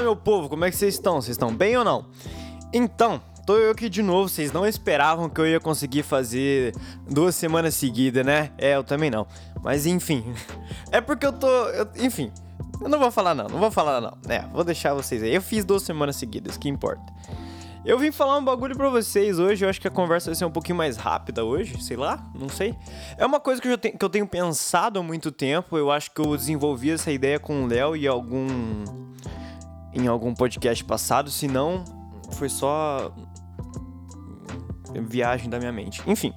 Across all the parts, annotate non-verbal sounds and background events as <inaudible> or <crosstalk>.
Meu povo, como é que vocês estão? Vocês estão bem ou não? Então, tô eu aqui de novo. Vocês não esperavam que eu ia conseguir fazer duas semanas seguidas, né? É, eu também não. Mas enfim. <laughs> É porque eu tô. eu- enfim. Eu não vou falar, não. Não vou falar, não. É, vou deixar vocês aí. Eu fiz duas semanas seguidas, que importa. Eu vim falar um bagulho pra vocês hoje. Eu acho que a conversa vai ser um pouquinho mais rápida hoje, sei lá, não sei. É uma coisa que eu, tenho, que eu tenho pensado há muito tempo. Eu acho que eu desenvolvi essa ideia com o Léo e algum. Em algum podcast passado. Se não, foi só. viagem da minha mente. Enfim.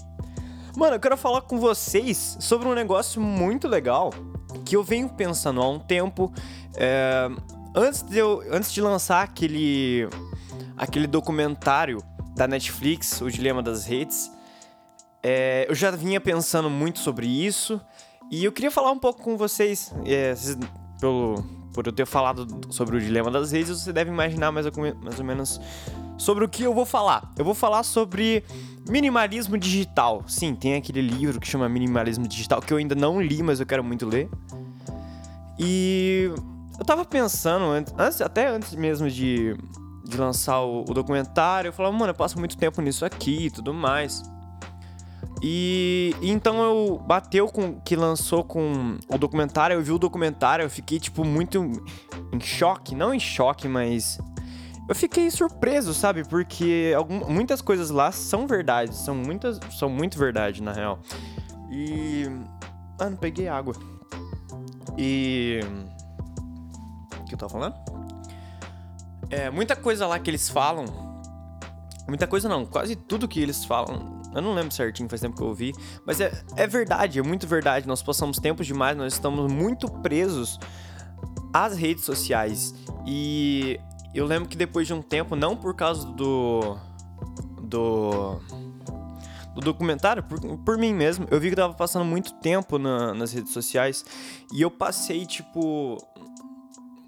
Mano, eu quero falar com vocês sobre um negócio muito legal que eu venho pensando há um tempo. é, antes, de eu, antes de lançar aquele, aquele documentário da Netflix, O Dilema das Redes, é, eu já vinha pensando muito sobre isso e eu queria falar um pouco com vocês. é, pelo, por eu ter falado sobre o Dilema das Redes, você deve imaginar mais ou, menos sobre o que eu vou falar. Eu vou falar sobre minimalismo digital. Sim, tem aquele livro que chama Minimalismo Digital que eu ainda não li, mas eu quero muito ler. E eu tava pensando, antes- até antes mesmo de, de lançar o, o documentário, eu falava, mano, eu passo muito tempo nisso aqui e tudo mais. E, então eu bateu com que lançou com o documentário, eu vi o documentário, eu fiquei tipo muito em choque, não em choque, mas eu fiquei surpreso, sabe? Porque algum- muitas coisas lá são verdade, são muitas, são muito verdade na real. E ah, não peguei água. E o que eu tava falando? É, muita coisa lá que eles falam, muita coisa não, quase tudo que eles falam eu não lembro certinho, faz tempo que eu ouvi. Mas é, é verdade, é muito verdade. Nós passamos tempo demais, nós estamos muito presos às redes sociais. E eu lembro que depois de um tempo, não por causa do. do. do documentário, por, por mim mesmo, eu vi que eu tava passando muito tempo na- nas redes sociais. E eu passei, tipo.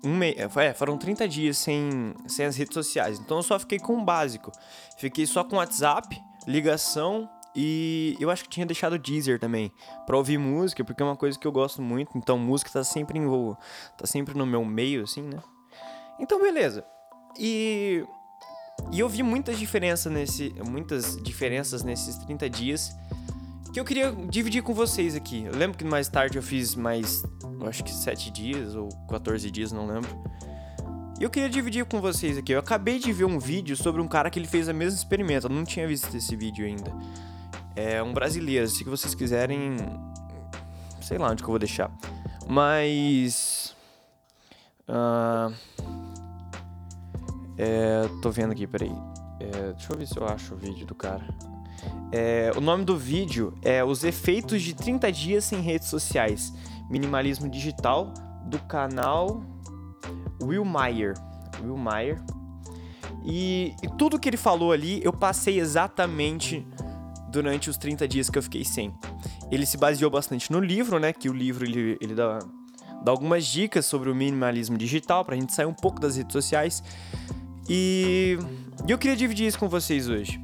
Um mês, é, foram 30 dias sem, sem as redes sociais. Então eu só fiquei com o básico. Fiquei só com WhatsApp, ligação e eu acho que tinha deixado o Deezer também pra ouvir música, porque é uma coisa que eu gosto muito. Então música tá sempre envol... tá sempre no meu meio assim, né? Então beleza. E e eu vi muitas diferenças nesse muitas diferenças nesses 30 dias que eu queria dividir com vocês aqui. Eu lembro que mais tarde eu fiz mais, eu acho que 7 dias ou 14 dias, não lembro. E eu queria dividir com vocês aqui. Eu acabei de ver um vídeo sobre um cara que ele fez o mesmo experimento. Eu não tinha visto esse vídeo ainda. É um brasileiro. Se vocês quiserem. Sei lá onde que eu vou deixar. Mas. ah, é, tô vendo aqui, peraí. É, deixa eu ver se eu acho o vídeo do cara. É, o nome do vídeo é Os Efeitos de 30 Dias Sem Redes Sociais. Minimalismo Digital, do canal Will Meyer. Will Meyer. E, e tudo que ele falou ali, eu passei exatamente durante os 30 dias que eu fiquei sem. Ele se baseou bastante no livro, né? Que o livro ele, ele dá, dá algumas dicas sobre o minimalismo digital pra gente sair um pouco das redes sociais. E, e eu queria dividir isso com vocês hoje.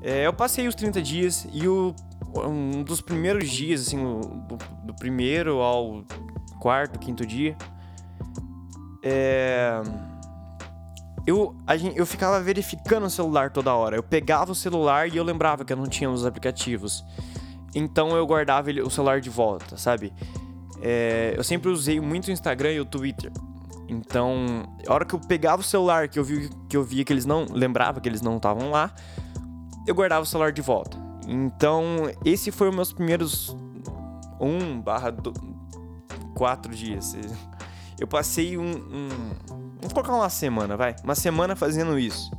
É, eu passei os 30 dias e o, um dos primeiros dias, assim, do, do primeiro ao quarto, quinto dia, é, eu, a gen- eu ficava verificando o celular toda hora. Eu pegava o celular e eu lembrava que eu não tinha os aplicativos. Então eu guardava ele- o celular de volta, sabe? É, eu sempre usei muito o Instagram e o Twitter. Então, a hora que eu pegava o celular, que eu, vi, que eu via que eles não. Lembrava que eles não estavam lá, eu guardava o celular de volta. Então, esse foi os meus primeiros 1 barra 4 dias. Eu passei um, um. Vamos colocar uma semana, vai. Uma semana fazendo isso.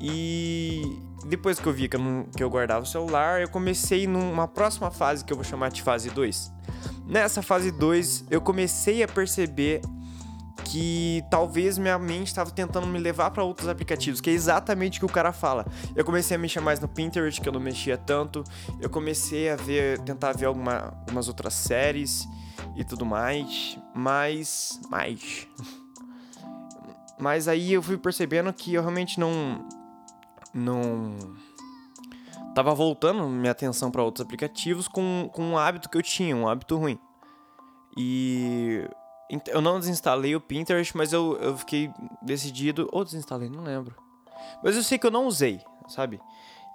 E depois que eu vi que eu, que eu guardava o celular, eu comecei numa próxima fase que eu vou chamar de fase 2. Nessa fase 2, eu comecei a perceber que talvez minha mente estava tentando me levar para outros aplicativos, que é exatamente o que o cara fala. Eu comecei a mexer mais no Pinterest, que eu não mexia tanto. Eu comecei a ver, tentar ver alguma, algumas outras séries e tudo mais, mas mais. Mas aí eu fui percebendo que eu realmente não não tava voltando minha atenção para outros aplicativos com, com um hábito que eu tinha, um hábito ruim. E eu não desinstalei o Pinterest, mas eu, eu fiquei decidido. Ou desinstalei, não lembro. Mas eu sei que eu não usei, sabe?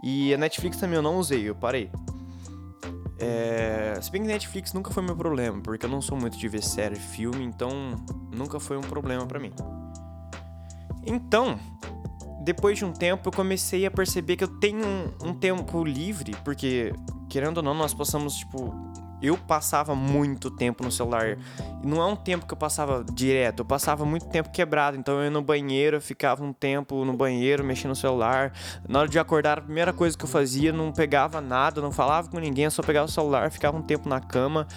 E a Netflix também eu não usei, eu parei. É... Se bem que Netflix nunca foi meu problema, porque eu não sou muito de ver série, filme, então nunca foi um problema para mim. Então, depois de um tempo, eu comecei a perceber que eu tenho um, um tempo livre, porque, querendo ou não, nós passamos, tipo, eu passava muito tempo no celular. Não é um tempo que eu passava direto, eu passava muito tempo quebrado. Então eu ia no banheiro, eu ficava um tempo no banheiro mexendo no celular. Na hora de acordar, a primeira coisa que eu fazia, não pegava nada, não falava com ninguém, só pegava o celular, ficava um tempo na cama.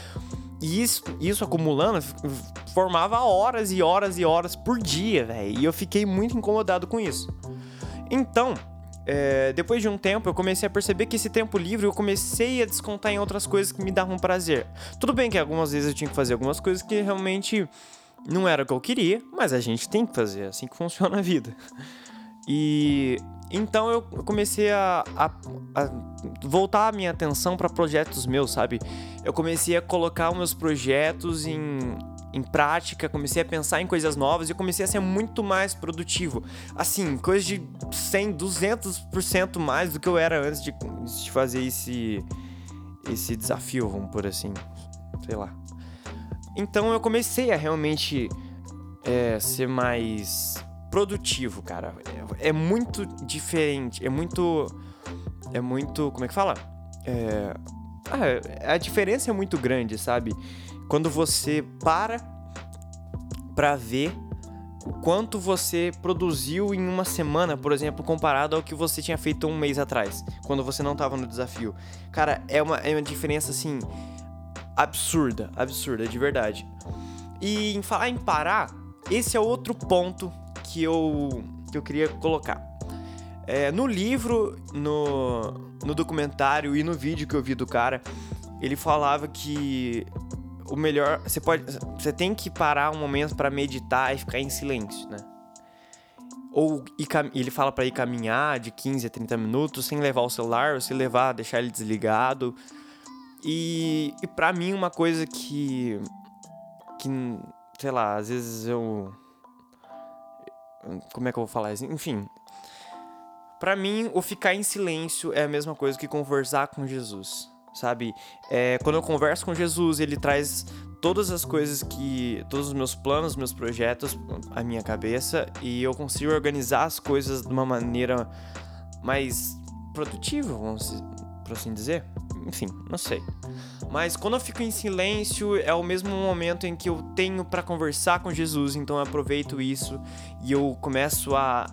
E isso, isso acumulando formava horas e horas e horas por dia, velho. E eu fiquei muito incomodado com isso. Então, é, depois de um tempo, eu comecei a perceber que esse tempo livre eu comecei a descontar em outras coisas que me davam prazer. Tudo bem que algumas vezes eu tinha que fazer algumas coisas que realmente não era o que eu queria, mas a gente tem que fazer, é assim que <laughs> funciona a vida. E então eu comecei a, a, a voltar a minha atenção para projetos meus, sabe? Eu comecei a colocar os meus projetos em, em prática, comecei a pensar em coisas novas e comecei a ser muito mais produtivo. Assim, coisa de 100, 200% mais do que eu era antes de, de fazer esse, esse desafio, vamos por assim, sei lá. Então eu comecei a realmente é, ser mais produtivo, cara. É, é, muito diferente, é muito. É muito. Como é que fala? É, ah, a diferença é muito grande, sabe? quando você para para ver o quanto você produziu em uma semana, por exemplo, comparado ao que você tinha feito um mês atrás, quando você não estava no desafio. Cara, é uma, é uma diferença assim absurda, absurda, de verdade. E em falar em parar, esse é outro ponto que eu, que eu queria colocar. É, no livro, no, no documentário e no vídeo que eu vi do cara, ele falava que o melhor, você pode, você tem que parar um momento para meditar e ficar em silêncio, né? Ou ele fala para ir caminhar de 15 a 30 minutos sem levar o celular, ou se levar, deixar ele desligado. E, e para mim uma coisa que que sei lá, às vezes eu como é que eu vou falar isso? Enfim, para mim o ficar em silêncio é a mesma coisa que conversar com Jesus sabe? É, quando eu converso com Jesus, ele traz todas as coisas que. todos os meus planos, meus projetos à minha cabeça e eu consigo organizar as coisas de uma maneira mais produtiva, vamos por assim dizer. Enfim, não sei. Mas quando eu fico em silêncio, é o mesmo momento em que eu tenho para conversar com Jesus, então eu aproveito isso e eu começo a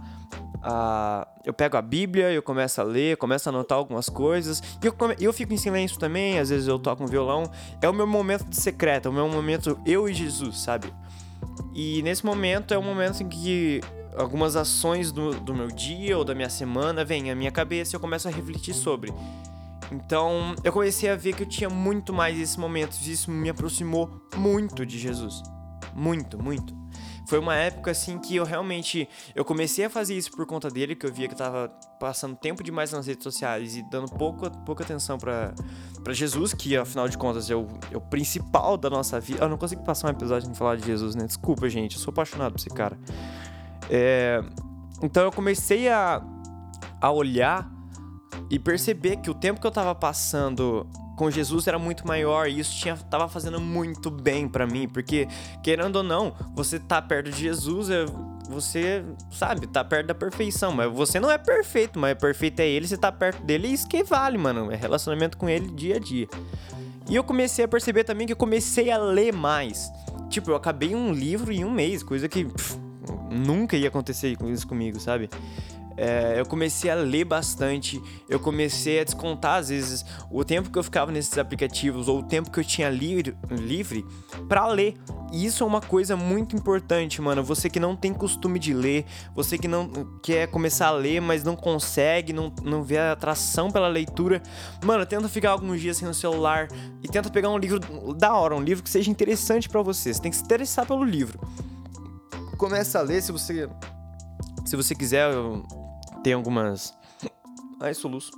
a, eu pego a Bíblia, eu começo a ler, começo a anotar algumas coisas, e eu, come, eu fico em silêncio também, às vezes eu toco um violão. É o meu momento de secreto, é o meu momento eu e Jesus, sabe? E nesse momento é o momento em que algumas ações do, do meu dia ou da minha semana vêm à minha cabeça e eu começo a refletir sobre. Então eu comecei a ver que eu tinha muito mais esses momentos, e isso me aproximou muito de Jesus. Muito, muito foi uma época assim que eu realmente eu comecei a fazer isso por conta dele, que eu via que eu tava passando tempo demais nas redes sociais e dando pouco, pouca atenção para Jesus, que afinal de contas é o, é o principal da nossa vida. Eu não consigo passar um episódio sem falar de Jesus, né? Desculpa, gente, eu sou apaixonado por esse cara. É, então eu comecei a, a olhar e perceber que o tempo que eu tava passando com Jesus era muito maior e isso tinha, tava fazendo muito bem para mim, porque querendo ou não, você tá perto de Jesus, é, você sabe, tá perto da perfeição, mas você não é perfeito, mas perfeito é ele, você tá perto dele, e isso que vale, mano, é relacionamento com ele dia a dia. E eu comecei a perceber também que eu comecei a ler mais. Tipo, eu acabei um livro em um mês, coisa que pff, nunca ia acontecer isso comigo, sabe? É, eu comecei a ler bastante, eu comecei a descontar às vezes o tempo que eu ficava nesses aplicativos ou o tempo que eu tinha livre, livre para ler. E isso é uma coisa muito importante, mano. Você que não tem costume de ler, você que não quer começar a ler, mas não consegue, não, não vê a atração pela leitura, mano, tenta ficar alguns dias sem o celular e tenta pegar um livro da hora, um livro que seja interessante para você. Você tem que se interessar pelo livro. Começa a ler se você se você quiser tem algumas. Ai, soluço.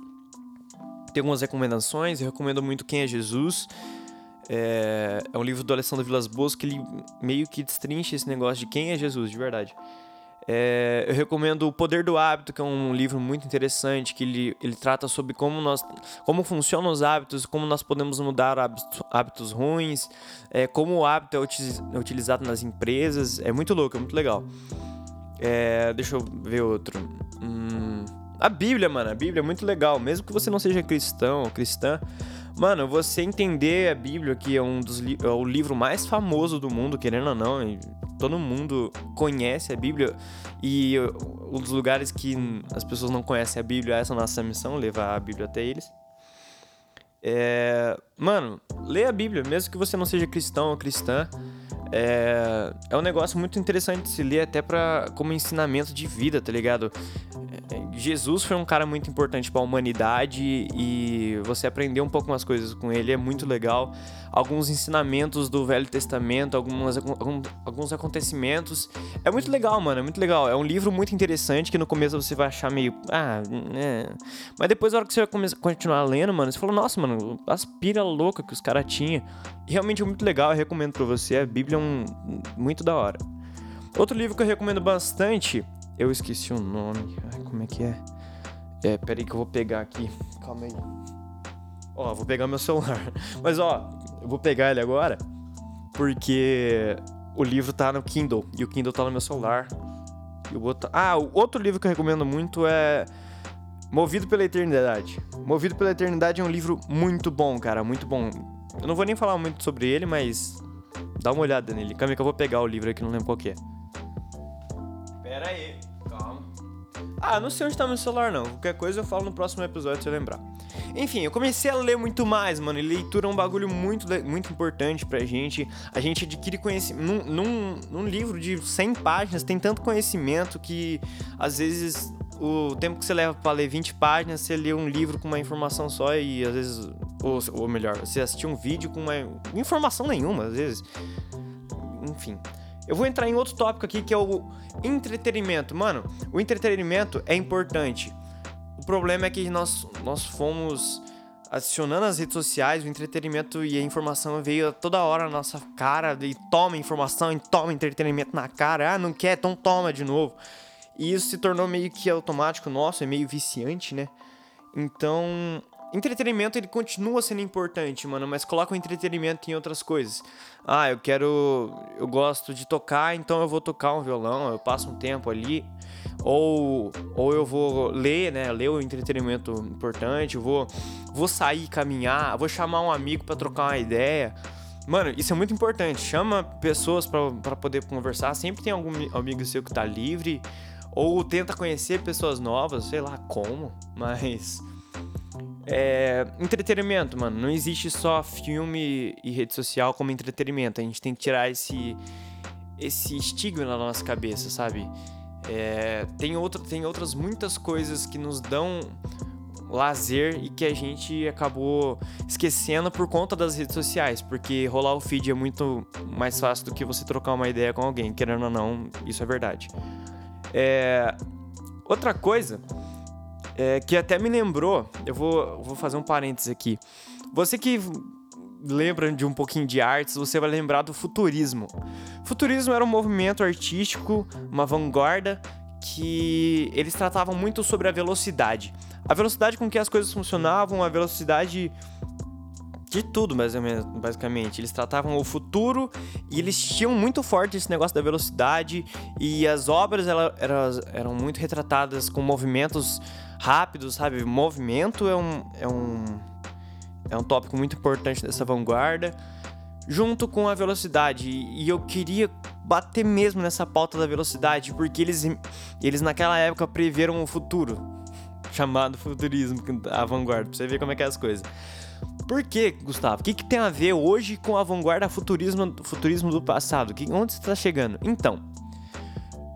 Tem algumas recomendações. Eu recomendo muito Quem é Jesus. É, é um livro do Alessandro Vilas Boas que ele meio que destrincha esse negócio de quem é Jesus, de verdade. É, eu recomendo O Poder do Hábito, que é um livro muito interessante, que ele, ele trata sobre como, nós, como funcionam os hábitos, como nós podemos mudar hábitos, hábitos ruins, é, como o hábito é utilizado nas empresas. É muito louco, é muito legal. É, deixa eu ver outro. Hum, a Bíblia, mano. A Bíblia é muito legal. Mesmo que você não seja cristão ou cristã, Mano, você entender a Bíblia, que é um dos é o livro mais famoso do mundo, querendo ou não, todo mundo conhece a Bíblia e um dos lugares que as pessoas não conhecem a Bíblia, essa é a nossa missão, levar a Bíblia até eles. É, mano, lê a Bíblia, mesmo que você não seja cristão ou cristã. É, é um negócio muito interessante de se ler até para como ensinamento de vida, tá ligado? Jesus foi um cara muito importante para a humanidade e você aprender um pouco umas coisas com ele é muito legal. Alguns ensinamentos do Velho Testamento, algumas, alguns acontecimentos. É muito legal, mano, é muito legal. É um livro muito interessante que no começo você vai achar meio. Ah, é. Mas depois, na hora que você vai continuar lendo, mano, você fala, nossa, mano, as pira louca que os caras tinham. Realmente é muito legal, eu recomendo pra você. A Bíblia é um. muito da hora. Outro livro que eu recomendo bastante eu esqueci o nome. Ai, como é que é? É, peraí que eu vou pegar aqui. Calma aí. Ó, vou pegar meu celular. <laughs> Mas ó, eu vou pegar ele agora porque o livro tá no Kindle e o Kindle tá no meu celular. E o outro... Ah, o outro livro que eu recomendo muito é Movido pela Eternidade. Movido pela Eternidade é um livro muito bom, cara, muito bom. Eu não vou nem falar muito sobre ele, mas dá uma olhada nele. Calma que eu vou pegar o livro aqui, não lembro qual que é. Pera aí. Ah, não sei onde tá meu celular não. Qualquer coisa eu falo no próximo episódio se eu lembrar. Enfim, eu comecei a ler muito mais, mano. E leitura é um bagulho muito, muito importante pra gente. A gente adquire conhecimento. Num, num, num livro de 100 páginas tem tanto conhecimento que às vezes o tempo que você leva para ler 20 páginas, você lê um livro com uma informação só e às vezes. Ou, ou melhor, você assistiu um vídeo com uma informação nenhuma, às vezes. Enfim. Eu vou entrar em outro tópico aqui que é o entretenimento. Mano, o entretenimento é importante. O problema é que nós, nós fomos adicionando as redes sociais, o entretenimento e a informação veio toda hora na nossa cara e toma informação e toma entretenimento na cara. Ah, não quer? Então toma de novo. E isso se tornou meio que automático nosso, é meio viciante, né? Então, Entretenimento ele continua sendo importante, mano, mas coloca o entretenimento em outras coisas. Ah, eu quero. Eu gosto de tocar, então eu vou tocar um violão, eu passo um tempo ali. Ou, ou eu vou ler, né? Ler o entretenimento importante, eu vou, vou sair, caminhar, vou chamar um amigo para trocar uma ideia. Mano, isso é muito importante. Chama pessoas para poder conversar. Sempre tem algum amigo seu que tá livre. Ou tenta conhecer pessoas novas, sei lá como, <laughs> mas é, entretenimento, mano. Não existe só filme e rede social como entretenimento. A gente tem que tirar esse, esse estigma na nossa cabeça, sabe? É, tem, outra, tem outras muitas coisas que nos dão lazer e que a gente acabou esquecendo por conta das redes sociais, porque rolar o feed é muito mais fácil do que você trocar uma ideia com alguém, querendo ou não, isso é verdade. É, outra coisa é, que até me lembrou, eu vou, vou fazer um parênteses aqui. Você que lembra de um pouquinho de artes, você vai lembrar do futurismo. Futurismo era um movimento artístico, uma vanguarda que eles tratavam muito sobre a velocidade. A velocidade com que as coisas funcionavam, a velocidade de tudo, basicamente. Eles tratavam o futuro e eles tinham muito forte esse negócio da velocidade e as obras elas eram muito retratadas com movimentos rápidos, sabe? Movimento é um, é um, é um tópico muito importante dessa vanguarda, junto com a velocidade. E eu queria bater mesmo nessa pauta da velocidade, porque eles, eles naquela época preveram o futuro, <laughs> chamado futurismo, a vanguarda, pra você ver como é que é as coisas. Por que, Gustavo? O que, que tem a ver hoje com a vanguarda futurismo, futurismo do passado? Que, onde você está chegando? Então,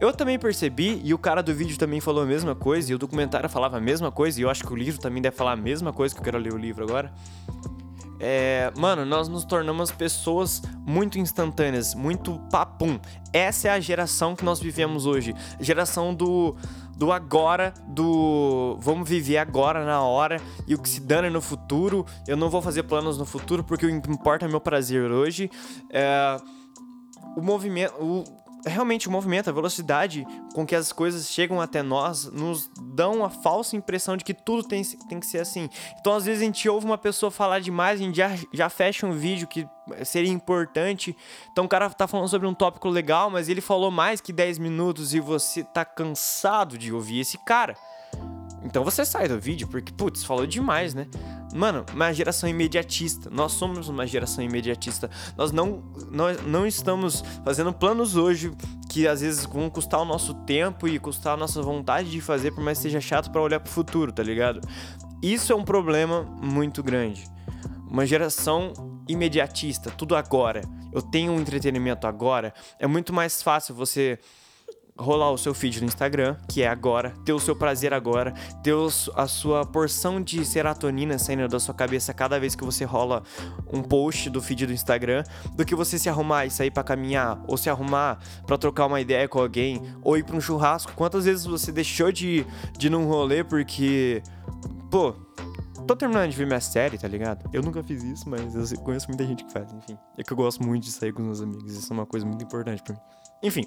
eu também percebi, e o cara do vídeo também falou a mesma coisa, e o documentário falava a mesma coisa, e eu acho que o livro também deve falar a mesma coisa, que eu quero ler o livro agora. É, mano, nós nos tornamos pessoas muito instantâneas, muito papum. Essa é a geração que nós vivemos hoje. Geração do, do agora, do vamos viver agora na hora e o que se dana é no futuro. Eu não vou fazer planos no futuro porque o que importa é meu prazer hoje. É, o movimento. O, realmente o movimento, a velocidade com que as coisas chegam até nós, nos dão a falsa impressão de que tudo tem, tem que ser assim. Então, às vezes, a gente ouve uma pessoa falar demais, a gente já, já fecha um vídeo que seria importante. Então, o cara tá falando sobre um tópico legal, mas ele falou mais que 10 minutos e você tá cansado de ouvir esse cara. Então você sai do vídeo porque, putz, falou demais, né? Mano, uma geração imediatista. Nós somos uma geração imediatista. Nós não, nós não estamos fazendo planos hoje que às vezes vão custar o nosso tempo e custar a nossa vontade de fazer, por mais que seja chato para olhar pro futuro, tá ligado? Isso é um problema muito grande. Uma geração imediatista, tudo agora. Eu tenho um entretenimento agora. É muito mais fácil você rolar o seu feed no Instagram, que é agora, ter o seu prazer agora, ter a sua porção de serotonina saindo da sua cabeça cada vez que você rola um post do feed do Instagram, do que você se arrumar e sair para caminhar, ou se arrumar para trocar uma ideia com alguém, ou ir para um churrasco. Quantas vezes você deixou de, de ir num rolê porque, pô, tô terminando de ver minha série, tá ligado? Eu nunca fiz isso, mas eu conheço muita gente que faz, enfim. É que eu gosto muito de sair com os meus amigos, isso é uma coisa muito importante para mim. Enfim.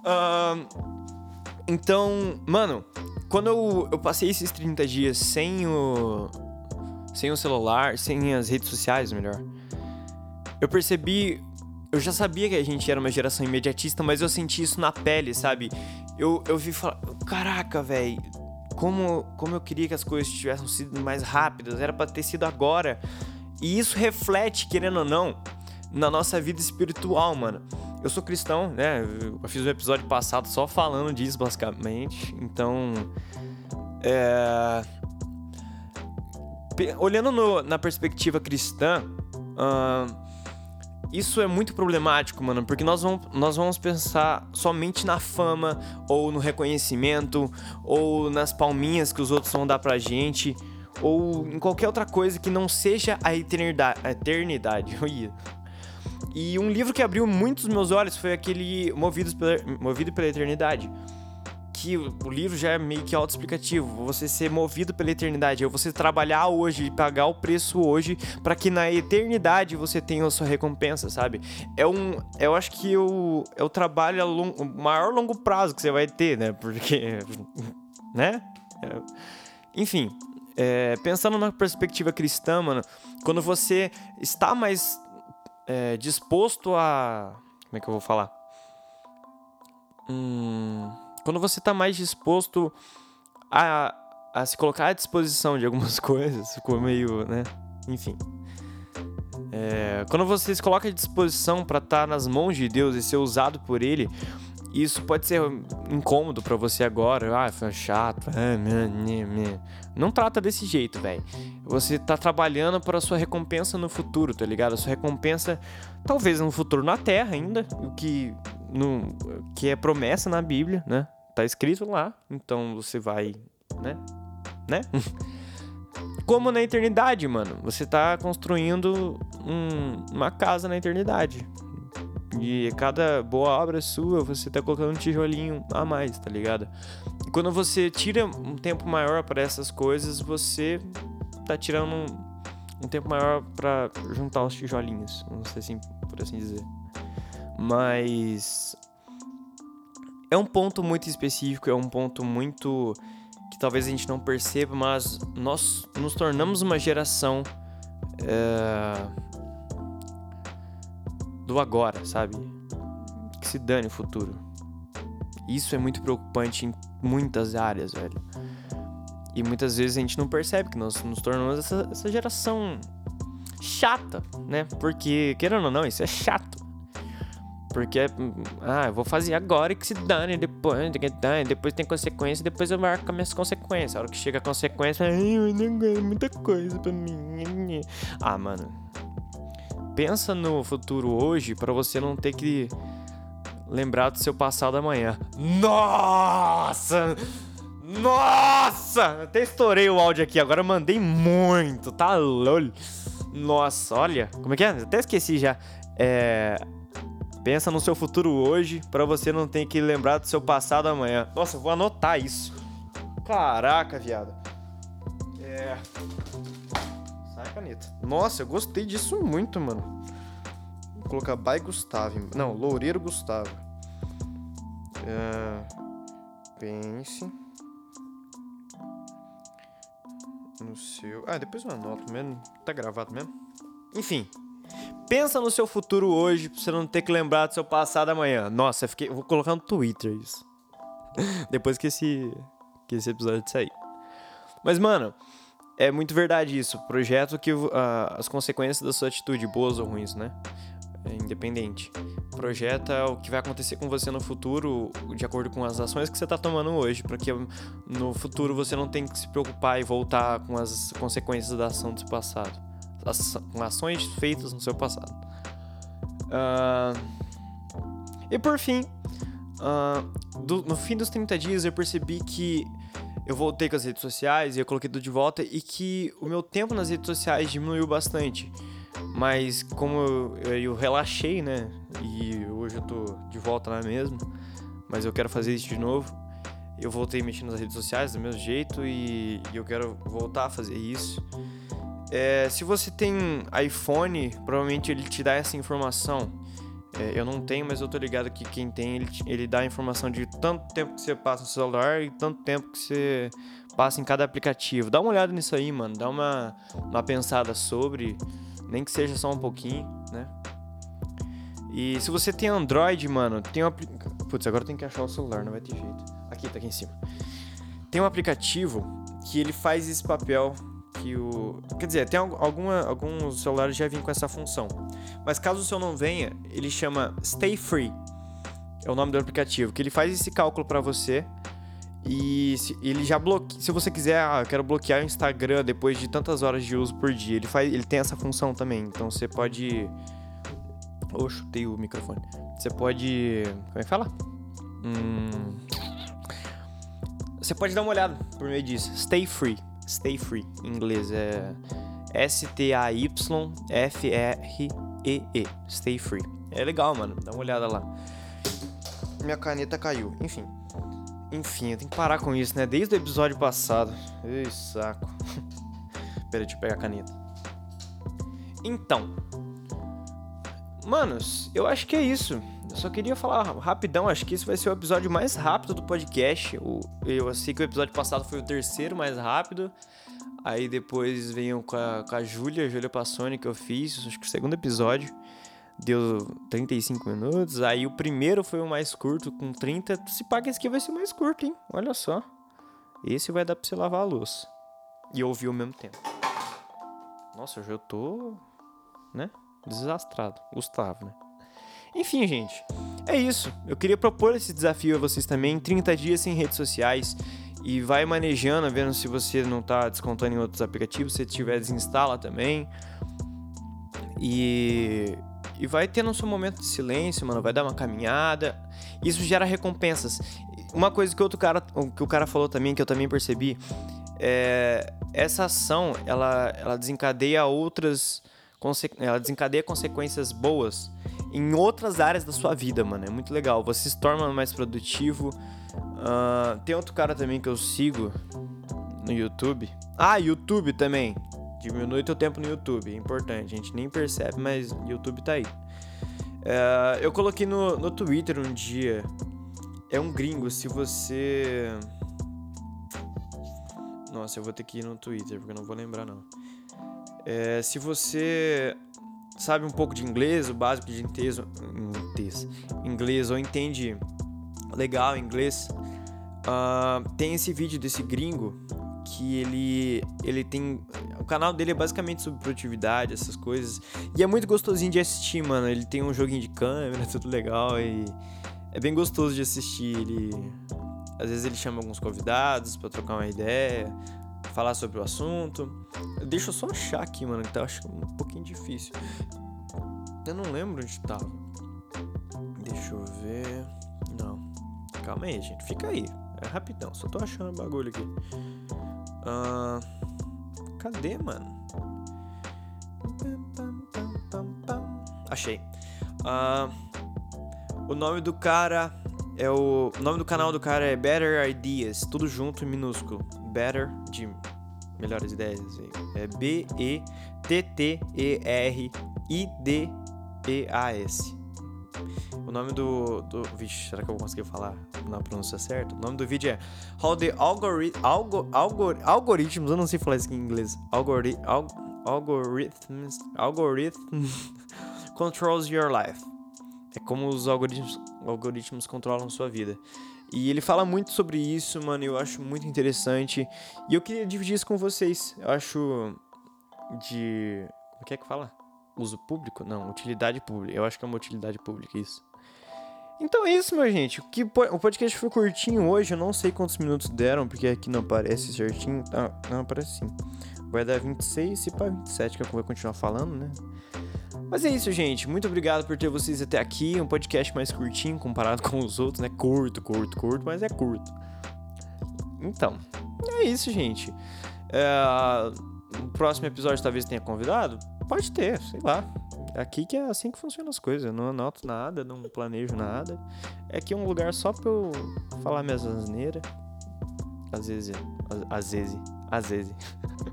Uh, então, mano, quando eu, eu passei esses 30 dias sem o. sem o celular, sem as redes sociais, melhor, eu percebi. Eu já sabia que a gente era uma geração imediatista, mas eu senti isso na pele, sabe? Eu, eu vi falar, caraca, velho, como, como eu queria que as coisas tivessem sido mais rápidas, era para ter sido agora. E isso reflete, querendo ou não, na nossa vida espiritual, mano. Eu sou cristão, né? Eu fiz um episódio passado só falando disso, basicamente. Então. É... Olhando no, na perspectiva cristã, uh, isso é muito problemático, mano, porque nós vamos, nós vamos pensar somente na fama, ou no reconhecimento, ou nas palminhas que os outros vão dar pra gente, ou em qualquer outra coisa que não seja a eternidade. A eternidade. <laughs> E um livro que abriu muitos meus olhos foi aquele Movidos pela, Movido pela Eternidade. Que o livro já é meio que autoexplicativo. Você ser movido pela eternidade, é você trabalhar hoje e pagar o preço hoje para que na eternidade você tenha a sua recompensa, sabe? É um. Eu acho que o, é o trabalho a long, o maior longo prazo que você vai ter, né? Porque. <laughs> Né? É, enfim, é, pensando na perspectiva cristã, mano, quando você está mais é, disposto a. Como é que eu vou falar? Hum, quando você tá mais disposto a, a se colocar à disposição de algumas <laughs> coisas, ficou meio, né? Enfim. É, quando você se coloca à disposição para estar tá nas mãos de Deus e ser usado por Ele, isso pode ser incômodo para você agora. Ah, foi chato. Não trata desse jeito, velho. Você tá trabalhando para sua recompensa no futuro, tá ligado? A sua recompensa, talvez no futuro na Terra ainda, o que, no, que é promessa na Bíblia, né? Tá escrito lá. Então você vai, né? Né? <laughs> Como na eternidade, mano. Você tá construindo um, uma casa na eternidade. E cada boa obra sua, você tá colocando um tijolinho a mais, tá ligado? E quando você tira um tempo maior para essas coisas, você tá tirando um, um tempo maior para juntar os tijolinhos, sei assim, por assim dizer. Mas é um ponto muito específico, é um ponto muito que talvez a gente não perceba, mas nós nos tornamos uma geração é do agora, sabe? Que se dane o futuro. Isso é muito preocupante em muitas áreas, velho. E muitas vezes a gente não percebe que nós nos tornamos essa, essa geração chata, né? Porque, querendo ou não, isso é chato. Porque, ah, eu vou fazer agora e que se dane depois, depois tem consequência, depois eu marco minhas consequências. A hora que chega a consequência, ai, não muita coisa pra mim. Ah, mano, pensa no futuro hoje para você não ter que lembrar do seu passado amanhã. Nossa! Nossa! Até estourei o áudio aqui, agora mandei muito, tá lol. Nossa, olha, como é que é? Até esqueci já. É. Pensa no seu futuro hoje para você não ter que lembrar do seu passado amanhã. Nossa, eu vou anotar isso. Caraca, viado. É. Nossa, eu gostei disso muito, mano. Vou colocar By Gustavo. Não, Loureiro Gustavo. É... Pense. No seu. Ah, depois eu anoto mesmo. Tá gravado mesmo. Enfim. Pensa no seu futuro hoje pra você não ter que lembrar do seu passado amanhã. Nossa, eu fiquei. Vou colocar no Twitter isso. <laughs> Depois que esse. Que esse episódio sair. Mas, mano, é muito verdade isso. Projeto que uh, as consequências da sua atitude, boas ou ruins, né? É independente. Projeta o que vai acontecer com você no futuro de acordo com as ações que você está tomando hoje, para que no futuro você não tenha que se preocupar e voltar com as consequências da ação do seu passado, com ações feitas no seu passado. Uh, e por fim, uh, do, no fim dos 30 dias eu percebi que eu voltei com as redes sociais e eu coloquei tudo de volta e que o meu tempo nas redes sociais diminuiu bastante. Mas como eu, eu, relaxei, né? E hoje eu tô de volta lá mesmo. Mas eu quero fazer isso de novo. Eu voltei mexendo nas redes sociais do mesmo jeito e, e eu quero voltar a fazer isso. É, se você tem iPhone, provavelmente ele te dá essa informação. É, eu não tenho, mas eu tô ligado que quem tem, ele, ele dá a informação de tanto tempo que você passa no celular e tanto tempo que você passa em cada aplicativo. Dá uma olhada nisso aí, mano. Dá uma, uma pensada sobre. Nem que seja só um pouquinho, né? E se você tem Android, mano, tem um aplicativo. Putz, agora tem que achar o celular, não vai ter jeito. Aqui, tá aqui em cima. Tem um aplicativo que ele faz esse papel que o. Quer dizer, tem alguma, alguns celulares já vêm com essa função. Mas caso o seu não venha, ele chama Stay Free. É o nome do aplicativo, que ele faz esse cálculo para você e se, ele já bloqueia. Se você quiser, ah, quero bloquear o Instagram depois de tantas horas de uso por dia, ele, faz, ele tem essa função também. Então você pode. Oh, chutei o microfone. Você pode. Como é que fala? Hum... Você pode dar uma olhada por meio disso. Stay free. Stay free. Em inglês é S-T-A-Y-F-R-E-E. Stay free. É legal, mano. Dá uma olhada lá. Minha caneta caiu. Enfim. Enfim, eu tenho que parar com isso, né? Desde o episódio passado. Ei, saco. <laughs> Pera, deixa eu pegar a caneta. Então. Manos, eu acho que é isso. Eu só queria falar rapidão, acho que esse vai ser o episódio mais rápido do podcast. Eu sei que o episódio passado foi o terceiro mais rápido. Aí depois veio com a, com a Júlia, Júlia Passoni, que eu fiz, acho que o segundo episódio deu 35 minutos. Aí o primeiro foi o mais curto, com 30. Se paga esse aqui vai ser mais curto, hein? Olha só. Esse vai dar pra você lavar a luz. E ouvir ao mesmo tempo. Nossa, hoje eu tô. né? Desastrado. Gustavo, né? Enfim, gente. É isso. Eu queria propor esse desafio a vocês também. 30 dias sem redes sociais. E vai manejando, vendo se você não tá descontando em outros aplicativos. Se tiver, desinstala também. E e vai tendo um seu momento de silêncio, mano, vai dar uma caminhada. Isso gera recompensas. Uma coisa que outro cara, que o cara falou também, que eu também percebi, é essa ação, ela, ela desencadeia outras ela desencadeia consequências boas em outras áreas da sua vida, mano. É muito legal. Você se torna mais produtivo. Uh, tem outro cara também que eu sigo no YouTube. Ah, YouTube também. Diminui teu tempo no YouTube, é importante. A gente nem percebe, mas YouTube tá aí. É, eu coloquei no, no Twitter um dia. É um gringo, se você. Nossa, eu vou ter que ir no Twitter, porque eu não vou lembrar, não. É, se você sabe um pouco de inglês, o básico de inglês, inglês ou entende legal inglês, uh, tem esse vídeo desse gringo que ele ele tem o canal dele é basicamente sobre produtividade, essas coisas. E é muito gostosinho de assistir, mano. Ele tem um joguinho de câmera, <laughs> tudo legal e é bem gostoso de assistir. Ele às vezes ele chama alguns convidados para trocar uma ideia, falar sobre o assunto. Deixa eu só achar aqui, mano, que tá acho um pouquinho difícil. Eu não lembro onde tava. Deixa eu ver. Não. Calma aí, gente. Fica aí. É rapidão. Só tô achando o bagulho aqui. Uh, cadê, mano? Achei. Uh, o nome do cara é o. O nome do canal do cara é Better Ideas, tudo junto em minúsculo. Better de melhores ideias. É B-E-T-T-E-R-I-D-E-A-S. O nome do, do. Vixe, será que eu vou conseguir falar na pronúncia certa? O nome do vídeo é How the Algori Algo Algor Algoritmos. Eu não sei falar isso em inglês. Algori Al algorithms. Algorithms <laughs> controls your life. É como os algoritmos, algoritmos controlam sua vida. E ele fala muito sobre isso, mano, eu acho muito interessante. E eu queria dividir isso com vocês. Eu acho de. Como que é que fala? Uso público? Não, utilidade pública. Eu acho que é uma utilidade pública isso. Então é isso, meu gente. O, que, o podcast foi curtinho hoje. Eu não sei quantos minutos deram, porque aqui não aparece certinho. Ah, não, aparece sim. Vai dar 26 e para 27, que eu vou continuar falando, né? Mas é isso, gente. Muito obrigado por ter vocês até aqui. Um podcast mais curtinho comparado <laughs> com os outros, né? Curto, curto, curto, mas é curto. Então, é isso, gente. É... No próximo episódio talvez tenha convidado? Pode ter, sei lá. Aqui que é assim que funcionam as coisas. Eu não anoto nada, não planejo nada. É aqui é um lugar só pra eu falar minhas asneiras. Às vezes. Às vezes. Às vezes. <laughs>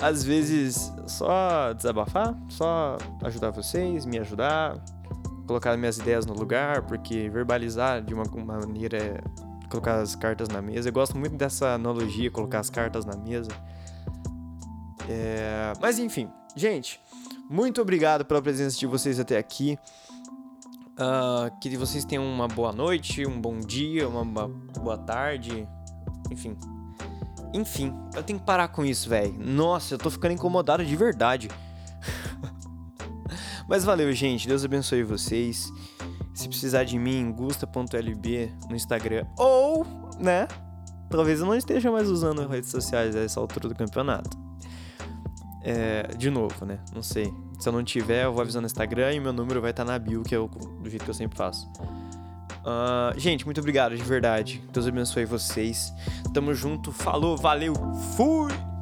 Às vezes só desabafar, só ajudar vocês, me ajudar, colocar minhas ideias no lugar, porque verbalizar de uma, maneira é colocar as cartas na mesa. Eu gosto muito dessa analogia, colocar as cartas na mesa. É... Mas enfim, gente, muito obrigado pela presença de vocês até aqui. Uh, que vocês tenham uma boa noite, um bom dia, uma boa tarde, enfim, enfim, eu tenho que parar com isso, velho. Nossa, eu tô ficando incomodado de verdade. <laughs> Mas valeu, gente. Deus abençoe vocês. Se precisar de mim, gusta.lb no Instagram. Ou, né? Talvez eu não esteja mais usando redes sociais a essa altura do campeonato. É, de novo, né? Não sei. Se eu não tiver, eu vou avisar no Instagram e meu número vai estar na bio, que é o, do jeito que eu sempre faço. Uh, gente, muito obrigado de verdade. Deus abençoe vocês. Tamo junto. Falou, valeu, fui!